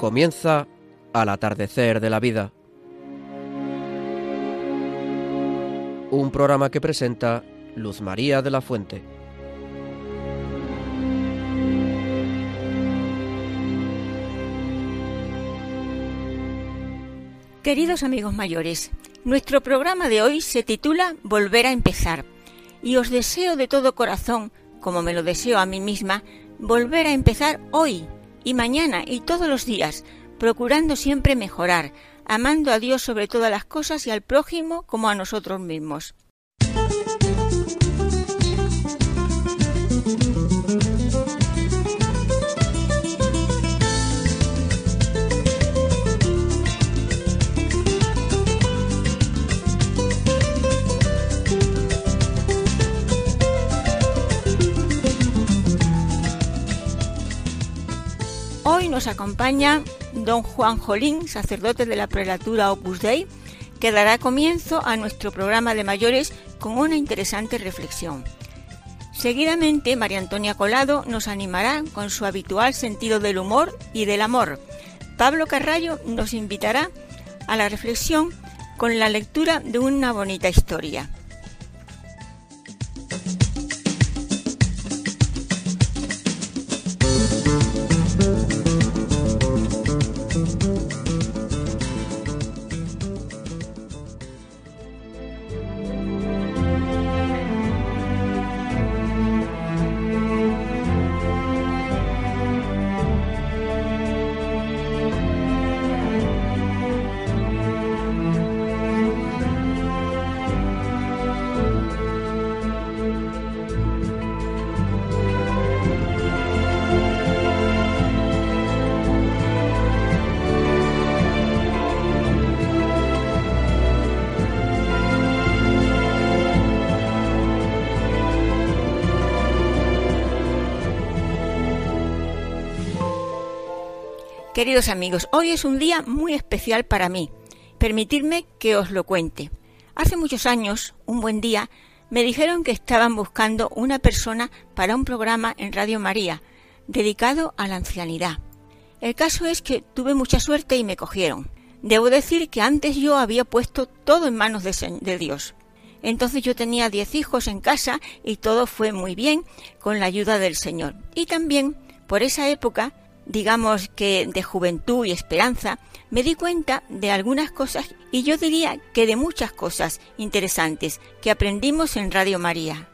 Comienza al atardecer de la vida. Un programa que presenta Luz María de la Fuente. Queridos amigos mayores, nuestro programa de hoy se titula Volver a empezar y os deseo de todo corazón, como me lo deseo a mí misma, volver a empezar hoy y mañana y todos los días, procurando siempre mejorar, amando a Dios sobre todas las cosas y al prójimo como a nosotros mismos. Nos acompaña don Juan Jolín, sacerdote de la prelatura Opus Dei, que dará comienzo a nuestro programa de mayores con una interesante reflexión. Seguidamente, María Antonia Colado nos animará con su habitual sentido del humor y del amor. Pablo Carrallo nos invitará a la reflexión con la lectura de una bonita historia. Queridos amigos, hoy es un día muy especial para mí. Permitidme que os lo cuente. Hace muchos años, un buen día, me dijeron que estaban buscando una persona para un programa en Radio María, dedicado a la ancianidad. El caso es que tuve mucha suerte y me cogieron. Debo decir que antes yo había puesto todo en manos de, de Dios. Entonces yo tenía diez hijos en casa y todo fue muy bien con la ayuda del Señor. Y también, por esa época, digamos que de juventud y esperanza, me di cuenta de algunas cosas y yo diría que de muchas cosas interesantes que aprendimos en Radio María.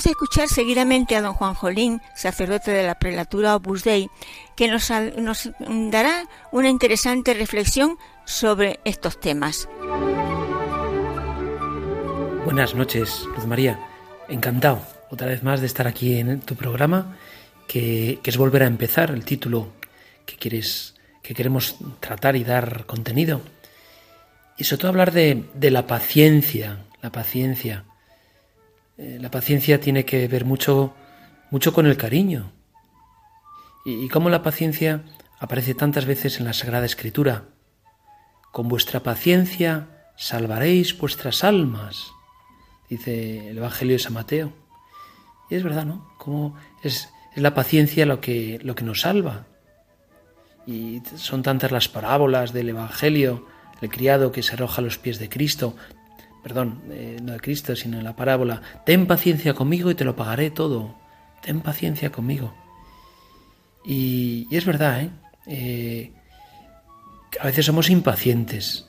Vamos a escuchar seguidamente a don Juan Jolín, sacerdote de la prelatura Opus Dei, que nos, dará una interesante reflexión sobre estos temas. Buenas noches, Luz María. Encantado otra vez más de estar aquí en tu programa que, es volver a empezar, el título que quieres, que queremos tratar y dar contenido. Y sobre todo hablar de, la paciencia, la paciencia. Eh, la paciencia tiene que ver mucho, mucho con el cariño. Y, cómo la paciencia aparece tantas veces en la Sagrada Escritura. Con vuestra paciencia salvaréis vuestras almas, dice el Evangelio de San Mateo. Y es verdad, ¿no? Como es, es la paciencia lo que, lo que nos salva. Y son tantas las parábolas del Evangelio, el criado que se arroja a los pies de Cristo, perdón, eh, no de Cristo, sino en la parábola, ten paciencia conmigo y te lo pagaré todo, ten paciencia conmigo. Y, es verdad, ¿eh? ¿eh? a veces somos impacientes,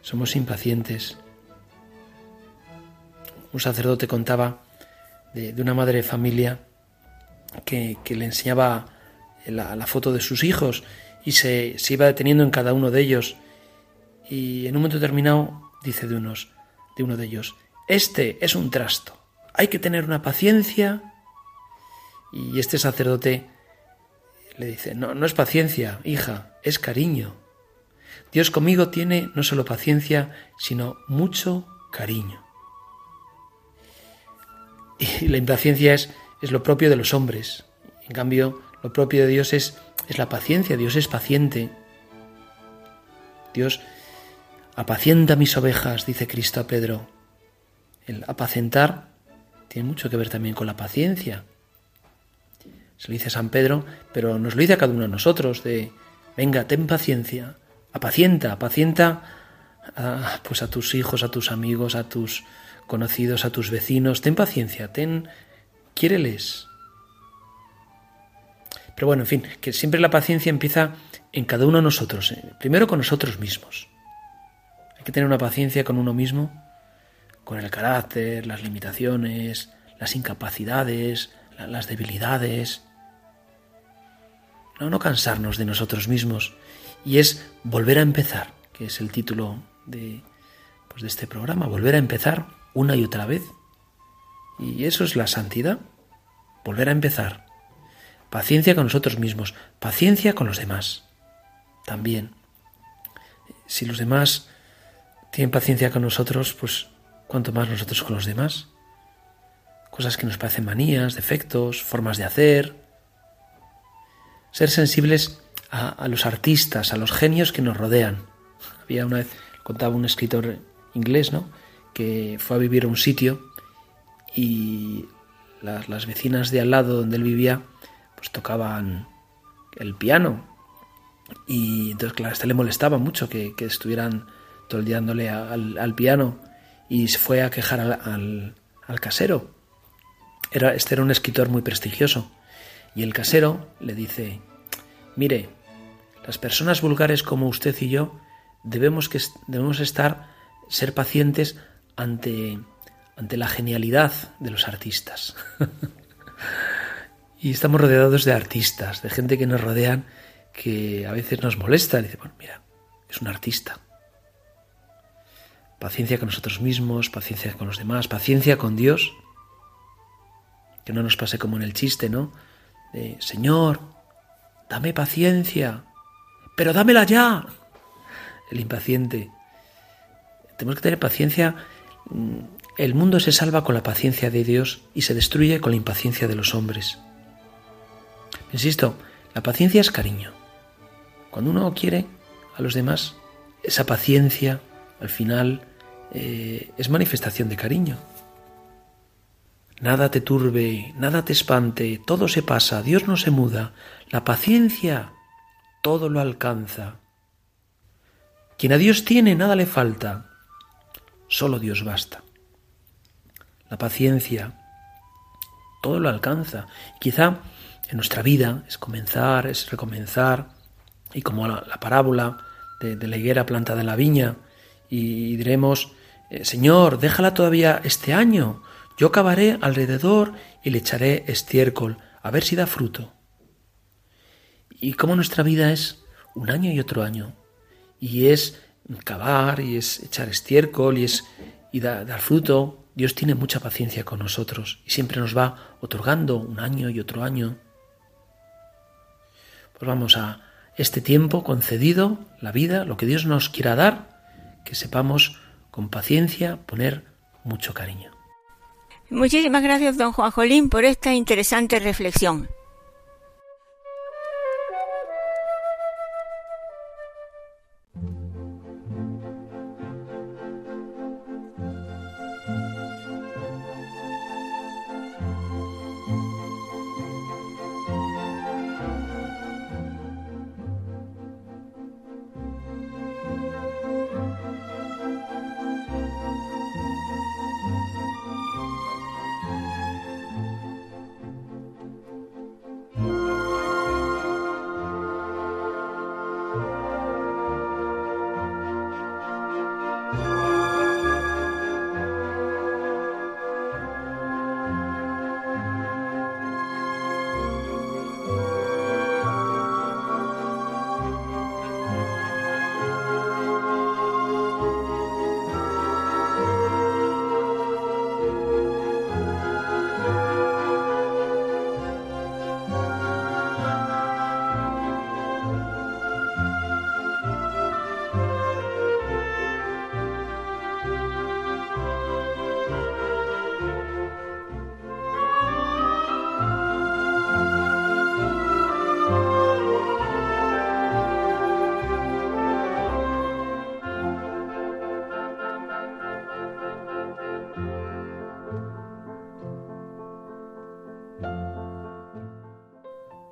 somos impacientes. Un sacerdote contaba de, una madre de familia que, le enseñaba la, foto de sus hijos y se, se, iba deteniendo en cada uno de ellos. Y en un momento determinado dice de, unos, de uno de ellos, este es un trasto, hay que tener una paciencia. Y este sacerdote le dice, no, no es paciencia, hija, es cariño. Dios conmigo tiene no solo paciencia, sino mucho cariño. Y la impaciencia es, es lo propio de los hombres. En cambio, lo propio de Dios es, es la paciencia. Dios es paciente. Dios apacienta mis ovejas, dice Cristo a Pedro. El apacentar tiene mucho que ver también con la paciencia. Se lo dice San Pedro, pero nos lo dice a cada uno de nosotros, de, venga, ten paciencia, apacienta, apacienta a, pues a tus hijos, a tus amigos, a tus conocidos, a tus vecinos, ten paciencia, ten, quiéreles. Pero bueno, en fin, que siempre la paciencia empieza en cada uno de nosotros, eh, primero con nosotros mismos. Hay que tener una paciencia con uno mismo, con el carácter, las limitaciones, las incapacidades, las debilidades. No, no cansarnos de nosotros mismos. Y es volver a empezar, que es el título de, pues de este programa, volver a empezar una y otra vez. Y eso es la santidad, volver a empezar. Paciencia con nosotros mismos, paciencia con los demás. También. Si los demás tienen paciencia con nosotros, pues cuanto más nosotros con los demás. Cosas que nos parecen manías, defectos, formas de hacer. Ser sensibles a, los artistas, a los genios que nos rodean. Había una vez, contaba un escritor inglés, ¿no? que fue a vivir a un sitio y las, vecinas de al lado donde él vivía pues tocaban el piano y entonces claro, este le molestaba mucho que, estuvieran todo al, piano y se fue a quejar al, al, casero. Era, este era un escritor muy prestigioso y el casero le dice, mire, las personas vulgares como usted y yo debemos, que, debemos estar, ser pacientes ante, ante la genialidad de los artistas. y estamos rodeados de artistas, de gente que nos rodean que a veces nos molesta. Dice, bueno, mira, es un artista. Paciencia con nosotros mismos, paciencia con los demás, paciencia con Dios. Que no nos pase como en el chiste, ¿no? De, Señor, dame paciencia, pero dámela ya. El impaciente. Tenemos que tener paciencia el mundo se salva con la paciencia de Dios y se destruye con la impaciencia de los hombres. Insisto, la paciencia es cariño. Cuando uno quiere a los demás, esa paciencia al final eh, es manifestación de cariño. Nada te turbe, nada te espante, todo se pasa, Dios no se muda, la paciencia todo lo alcanza. Quien a Dios tiene, nada le falta, Solo Dios basta. La paciencia, todo lo alcanza. Quizá en nuestra vida es comenzar, es recomenzar, y como la, parábola de, la higuera plantada en la viña, y, diremos, eh, Señor, déjala todavía este año, yo cavaré alrededor y le echaré estiércol, a ver si da fruto. Y como nuestra vida es un año y otro año, y es cavar y es echar estiércol y es dar fruto. Dios tiene mucha paciencia con nosotros y siempre nos va otorgando un año y otro año. Pues vamos a este tiempo concedido, la vida, lo que Dios nos quiera dar, que sepamos con paciencia poner mucho cariño. Muchísimas gracias, don Juan Jolín, por esta interesante reflexión.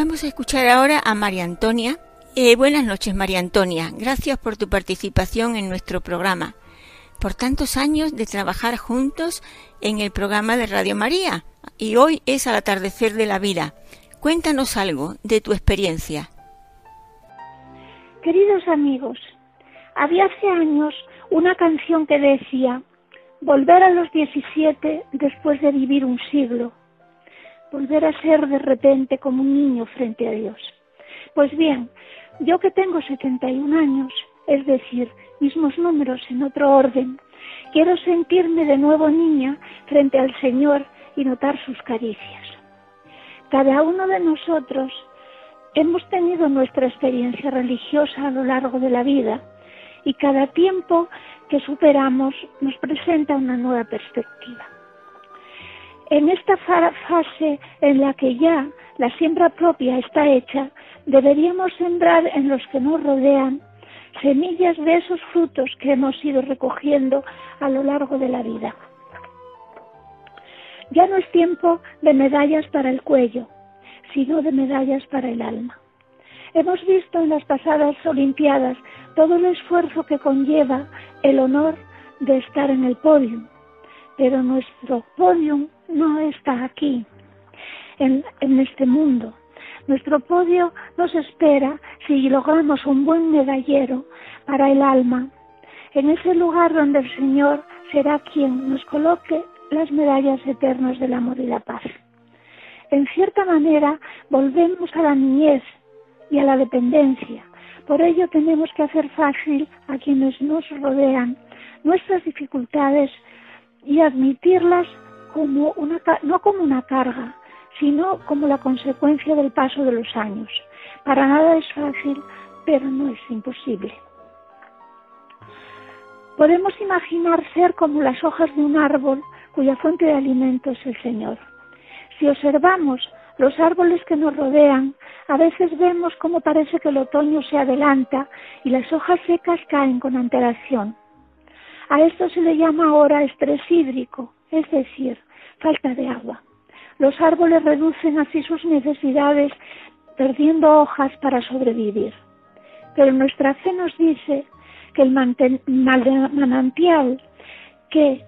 Vamos a escuchar ahora a María Antonia. Eh, buenas noches, María Antonia. Gracias por tu participación en nuestro programa. Por tantos años de trabajar juntos en el programa de Radio María. Y hoy es al atardecer de la vida. Cuéntanos algo de tu experiencia. Queridos amigos, había hace años una canción que decía, volver a los 17 después de vivir un siglo volver a ser de repente como un niño frente a Dios. Pues bien, yo que tengo 71 años, es decir, mismos números en otro orden, quiero sentirme de nuevo niña frente al Señor y notar sus caricias. Cada uno de nosotros hemos tenido nuestra experiencia religiosa a lo largo de la vida y cada tiempo que superamos nos presenta una nueva perspectiva. En esta fase en la que ya la siembra propia está hecha, deberíamos sembrar en los que nos rodean semillas de esos frutos que hemos ido recogiendo a lo largo de la vida. Ya no es tiempo de medallas para el cuello, sino de medallas para el alma. Hemos visto en las pasadas Olimpiadas todo el esfuerzo que conlleva el honor de estar en el podio, pero nuestro podium no está aquí, en, este mundo. Nuestro podio nos espera si logramos un buen medallero para el alma, en ese lugar donde el Señor será quien nos coloque las medallas eternas del amor y la paz. En cierta manera, volvemos a la niñez y a la dependencia. Por ello tenemos que hacer fácil a quienes nos rodean nuestras dificultades y admitirlas como una, no como una carga, sino como la consecuencia del paso de los años. Para nada es fácil, pero no es imposible. Podemos imaginar ser como las hojas de un árbol cuya fuente de alimento es el Señor. Si observamos los árboles que nos rodean, a veces vemos cómo parece que el otoño se adelanta y las hojas secas caen con antelación. A esto se le llama ahora estrés hídrico, es decir, falta de agua. Los árboles reducen así sus necesidades perdiendo hojas para sobrevivir. Pero nuestra fe nos dice que el manantial que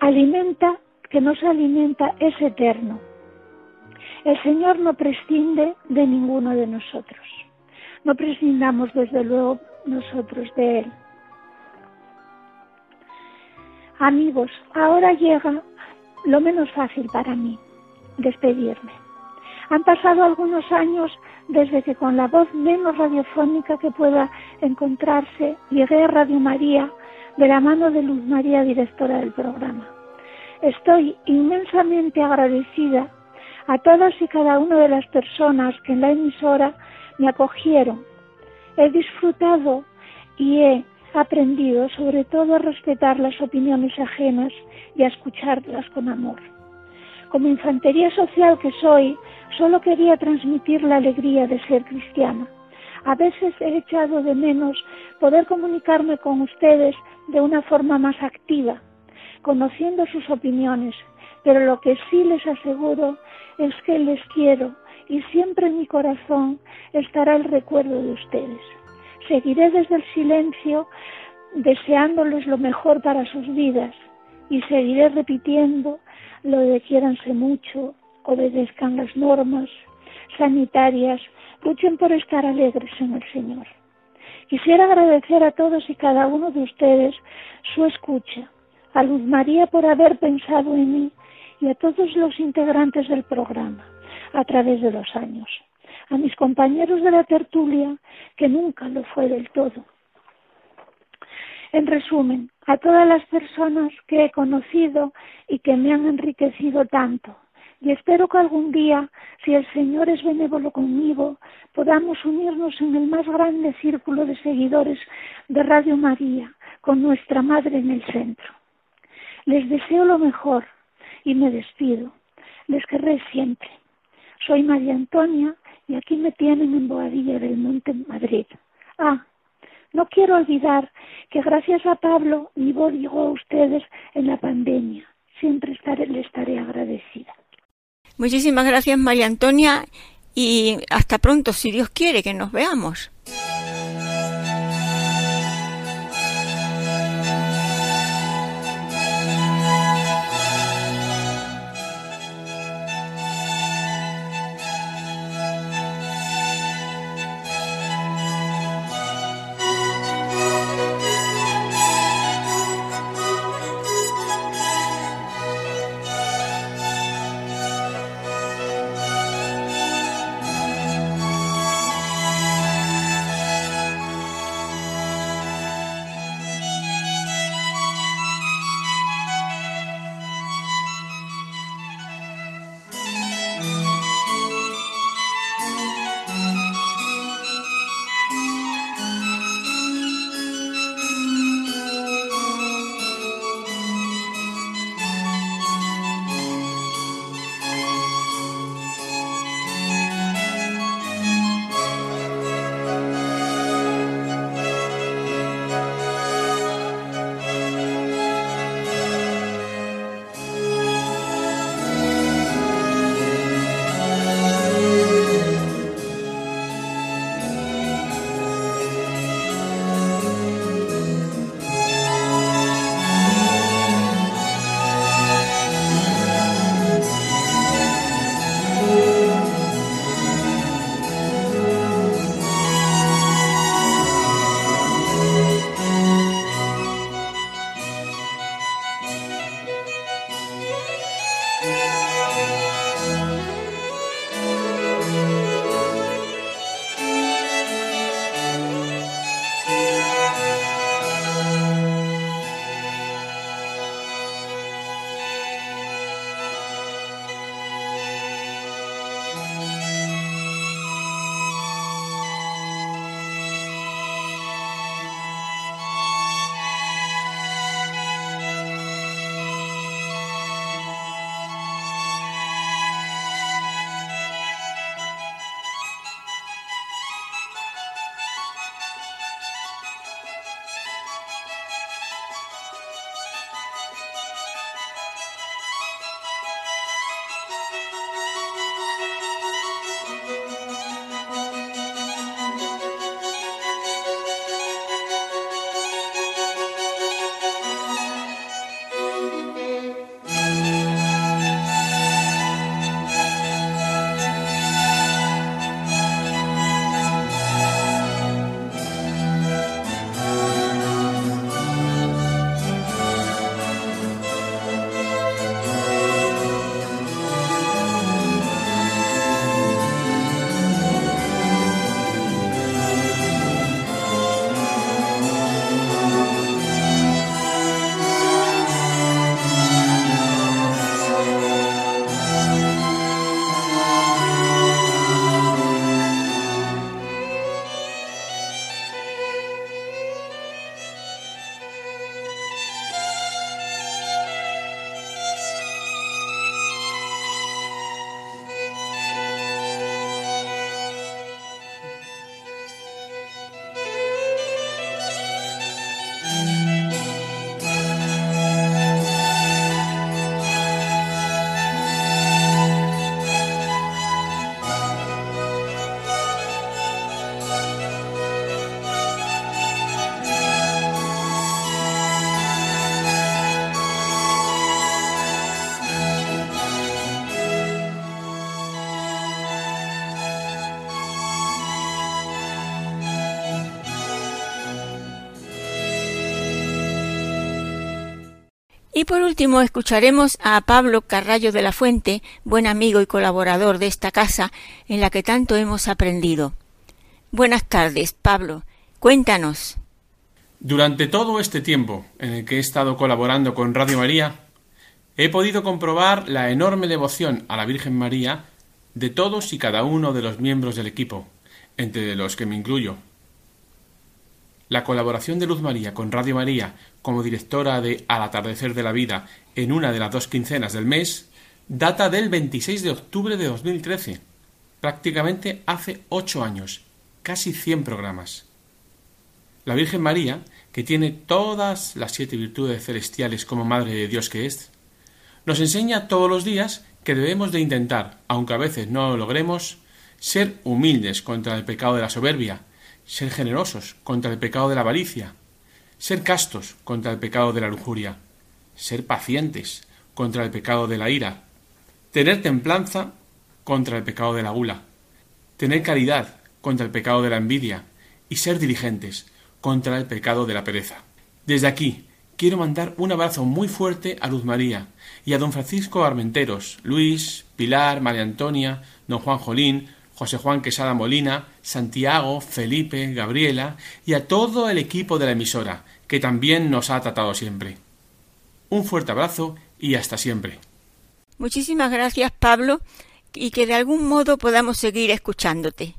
alimenta, que nos alimenta, es eterno. El Señor no prescinde de ninguno de nosotros. No prescindamos desde luego nosotros de Él. Amigos, ahora llega lo menos fácil para mí, despedirme. Han pasado algunos años desde que con la voz menos radiofónica que pueda encontrarse llegué a Radio María de la mano de Luz María, directora del programa. Estoy inmensamente agradecida a todas y cada una de las personas que en la emisora me acogieron. He disfrutado y he aprendido sobre todo a respetar las opiniones ajenas y a escucharlas con amor. Como infantería social que soy, solo quería transmitir la alegría de ser cristiana. A veces he echado de menos poder comunicarme con ustedes de una forma más activa, conociendo sus opiniones, pero lo que sí les aseguro es que les quiero y siempre en mi corazón estará el recuerdo de ustedes. Seguiré desde el silencio deseándoles lo mejor para sus vidas y seguiré repitiendo lo de quiéranse mucho, obedezcan las normas sanitarias, luchen por estar alegres en el Señor. Quisiera agradecer a todos y cada uno de ustedes su escucha, a Luz María por haber pensado en mí y a todos los integrantes del programa a través de los años, a mis compañeros de la tertulia, que nunca lo fue del todo. En resumen, a todas las personas que he conocido y que me han enriquecido tanto, y espero que algún día, si el Señor es benévolo conmigo, podamos unirnos en el más grande círculo de seguidores de Radio María, con nuestra Madre en el centro. Les deseo lo mejor y me despido. Les querré siempre. Soy María Antonia y aquí me tienen en Boadilla del Monte, Madrid. Ah, no quiero olvidar que gracias a Pablo mi voz llegó a ustedes en la pandemia. Siempre estaré, le estaré agradecida. Muchísimas gracias María Antonia y hasta pronto si Dios quiere que nos veamos. Por último escucharemos a Pablo Carrallo de la Fuente, buen amigo y colaborador de esta casa en la que tanto hemos aprendido. Buenas tardes, Pablo. Cuéntanos. Durante todo este tiempo en el que he estado colaborando con Radio María, he podido comprobar la enorme devoción a la Virgen María de todos y cada uno de los miembros del equipo, entre los que me incluyo. La colaboración de Luz María con Radio María como directora de Al atardecer de la vida en una de las dos quincenas del mes data del 26 de octubre de 2013, prácticamente hace ocho años, casi cien programas. La Virgen María, que tiene todas las siete virtudes celestiales como Madre de Dios que es, nos enseña todos los días que debemos de intentar, aunque a veces no lo logremos, ser humildes contra el pecado de la soberbia, ser generosos contra el pecado de la avaricia, ser castos contra el pecado de la lujuria, ser pacientes contra el pecado de la ira, tener templanza contra el pecado de la gula, tener caridad contra el pecado de la envidia y ser diligentes contra el pecado de la pereza. Desde aquí quiero mandar un abrazo muy fuerte a Luz María y a don Francisco Armenteros, Luis, Pilar, María Antonia, don Juan Jolín, José Juan Quesada Molina, Santiago, Felipe, Gabriela y a todo el equipo de la emisora, que también nos ha tratado siempre. Un fuerte abrazo y hasta siempre. Muchísimas gracias, Pablo, y que de algún modo podamos seguir escuchándote.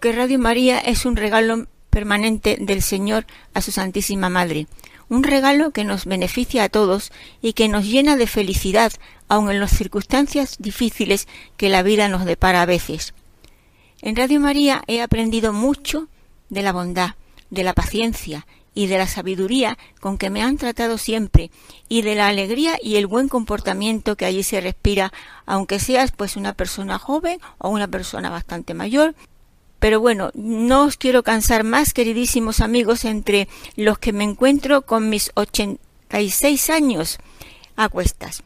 Que Radio María es un regalo permanente del Señor a su Santísima Madre, un regalo que nos beneficia a todos y que nos llena de felicidad, aun en las circunstancias difíciles que la vida nos depara a veces. En Radio María he aprendido mucho de la bondad, de la paciencia y de la sabiduría con que me han tratado siempre y de la alegría y el buen comportamiento que allí se respira, aunque seas pues una persona joven o una persona bastante mayor. Pero bueno, no os quiero cansar más, queridísimos amigos, entre los que me encuentro con mis ochenta y seis años a cuestas.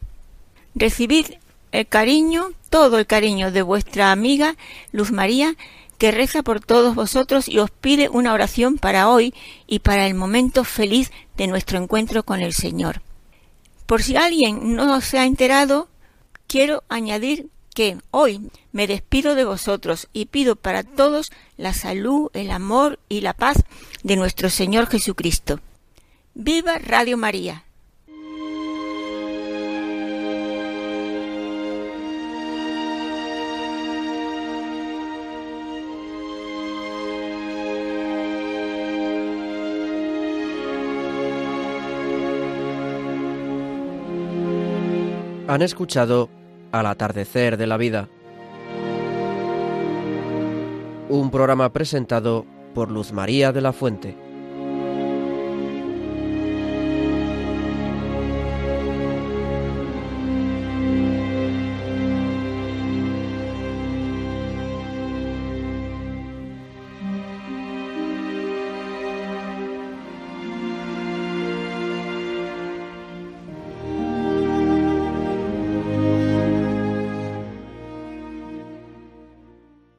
Recibid el cariño, todo el cariño de vuestra amiga Luz María, que reza por todos vosotros y os pide una oración para hoy y para el momento feliz de nuestro encuentro con el Señor. Por si alguien no se ha enterado, quiero añadir que hoy me despido de vosotros y pido para todos la salud, el amor y la paz de nuestro Señor Jesucristo. Viva Radio María, Han escuchado Al atardecer de la vida, un programa presentado por Luz María de la Fuente.